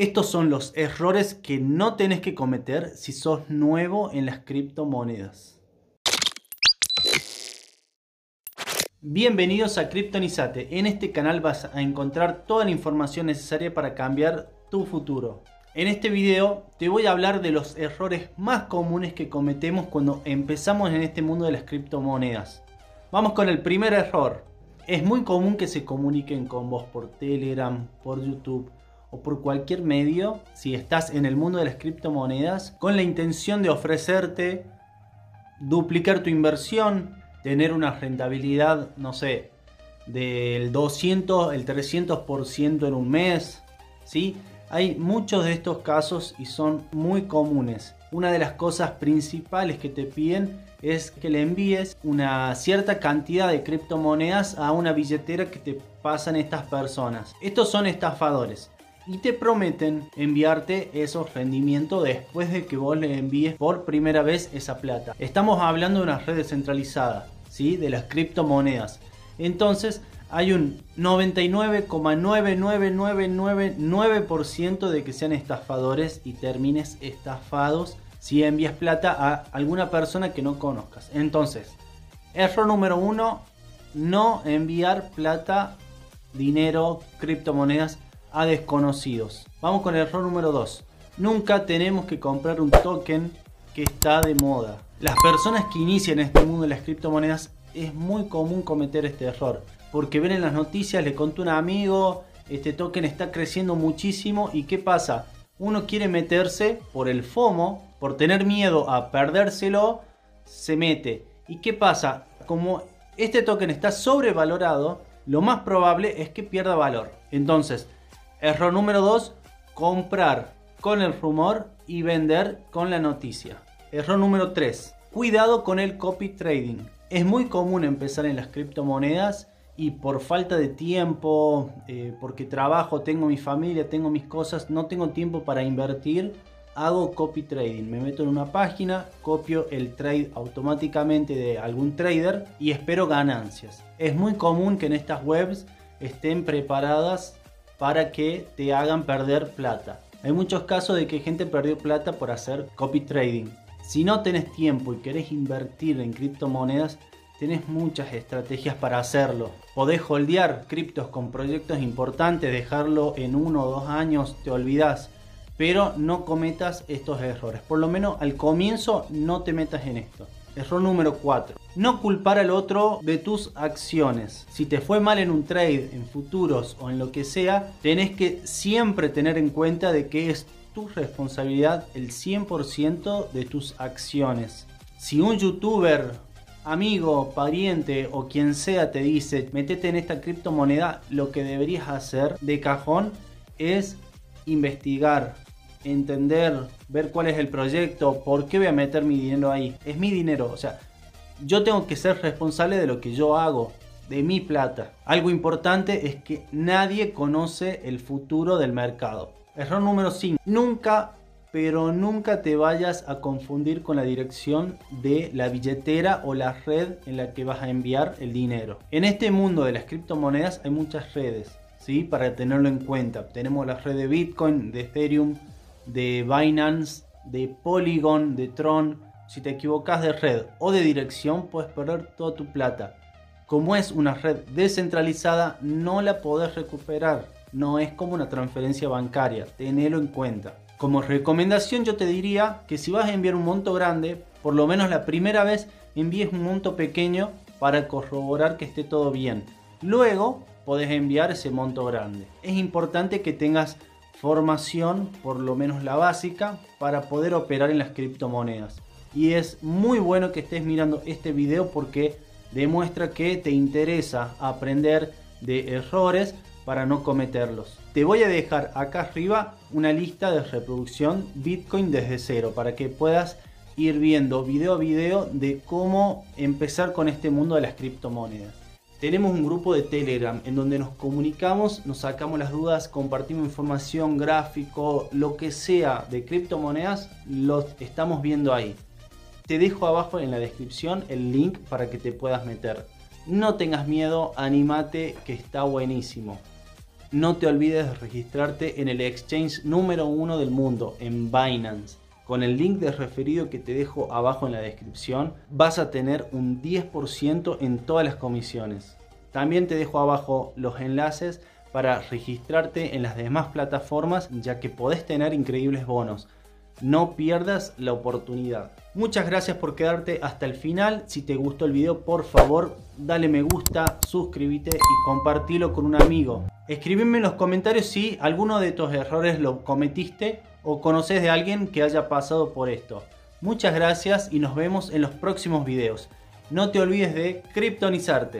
Estos son los errores que no tenés que cometer si sos nuevo en las criptomonedas. Bienvenidos a Kryptonizate. En este canal vas a encontrar toda la información necesaria para cambiar tu futuro. En este video te voy a hablar de los errores más comunes que cometemos cuando empezamos en este mundo de las criptomonedas. Vamos con el primer error. Es muy común que se comuniquen con vos por Telegram, por YouTube o por cualquier medio, si estás en el mundo de las criptomonedas, con la intención de ofrecerte duplicar tu inversión, tener una rentabilidad, no sé, del 200, el 300% en un mes, ¿sí? Hay muchos de estos casos y son muy comunes. Una de las cosas principales que te piden es que le envíes una cierta cantidad de criptomonedas a una billetera que te pasan estas personas. Estos son estafadores y te prometen enviarte esos rendimientos después de que vos le envíes por primera vez esa plata. Estamos hablando de una red descentralizada, ¿sí? De las criptomonedas. Entonces, hay un 99,99999% de que sean estafadores y termines estafados si envías plata a alguna persona que no conozcas. Entonces, error número uno, no enviar plata, dinero, criptomonedas a desconocidos. Vamos con el error número 2. Nunca tenemos que comprar un token que está de moda. Las personas que inician este mundo de las criptomonedas es muy común cometer este error. Porque ven en las noticias, le contó un amigo, este token está creciendo muchísimo y ¿qué pasa? Uno quiere meterse por el FOMO, por tener miedo a perdérselo, se mete. ¿Y qué pasa? Como este token está sobrevalorado, lo más probable es que pierda valor. Entonces, Error número 2, comprar con el rumor y vender con la noticia. Error número 3, cuidado con el copy trading. Es muy común empezar en las criptomonedas y por falta de tiempo, eh, porque trabajo, tengo mi familia, tengo mis cosas, no tengo tiempo para invertir, hago copy trading. Me meto en una página, copio el trade automáticamente de algún trader y espero ganancias. Es muy común que en estas webs estén preparadas para que te hagan perder plata. Hay muchos casos de que gente perdió plata por hacer copy trading. Si no tenés tiempo y querés invertir en criptomonedas, tenés muchas estrategias para hacerlo. Podés holdear criptos con proyectos importantes, dejarlo en uno o dos años, te olvidás. Pero no cometas estos errores. Por lo menos al comienzo no te metas en esto. Error número 4. No culpar al otro de tus acciones. Si te fue mal en un trade, en futuros o en lo que sea, tenés que siempre tener en cuenta de que es tu responsabilidad el 100% de tus acciones. Si un youtuber, amigo, pariente o quien sea te dice, metete en esta criptomoneda, lo que deberías hacer de cajón es investigar, entender, ver cuál es el proyecto, por qué voy a meter mi dinero ahí. Es mi dinero, o sea, yo tengo que ser responsable de lo que yo hago, de mi plata. Algo importante es que nadie conoce el futuro del mercado. Error número 5. Nunca, pero nunca te vayas a confundir con la dirección de la billetera o la red en la que vas a enviar el dinero. En este mundo de las criptomonedas hay muchas redes, ¿sí? Para tenerlo en cuenta. Tenemos la red de Bitcoin, de Ethereum, de Binance, de Polygon, de Tron. Si te equivocas de red o de dirección, puedes perder toda tu plata. Como es una red descentralizada, no la podés recuperar. No es como una transferencia bancaria, tenelo en cuenta. Como recomendación yo te diría que si vas a enviar un monto grande, por lo menos la primera vez envíes un monto pequeño para corroborar que esté todo bien. Luego podés enviar ese monto grande. Es importante que tengas formación, por lo menos la básica, para poder operar en las criptomonedas. Y es muy bueno que estés mirando este video porque demuestra que te interesa aprender de errores para no cometerlos. Te voy a dejar acá arriba una lista de reproducción Bitcoin desde cero para que puedas ir viendo video a video de cómo empezar con este mundo de las criptomonedas. Tenemos un grupo de Telegram en donde nos comunicamos, nos sacamos las dudas, compartimos información, gráfico, lo que sea de criptomonedas, lo estamos viendo ahí. Te dejo abajo en la descripción el link para que te puedas meter. No tengas miedo, animate que está buenísimo. no te olvides de registrarte en el exchange número uno del mundo, en Binance. Con el link de referido que te dejo abajo en la descripción, vas a tener un 10% en todas las comisiones. También te dejo abajo los enlaces para registrarte en las demás plataformas ya que podés tener increíbles bonos. No pierdas la oportunidad. Muchas gracias por quedarte hasta el final. Si te gustó el video, por favor, dale me gusta, suscríbete y compartilo con un amigo. Escribime en los comentarios si alguno de estos errores lo cometiste o conoces de alguien que haya pasado por esto. Muchas gracias y nos vemos en los próximos videos. No te olvides de criptonizarte.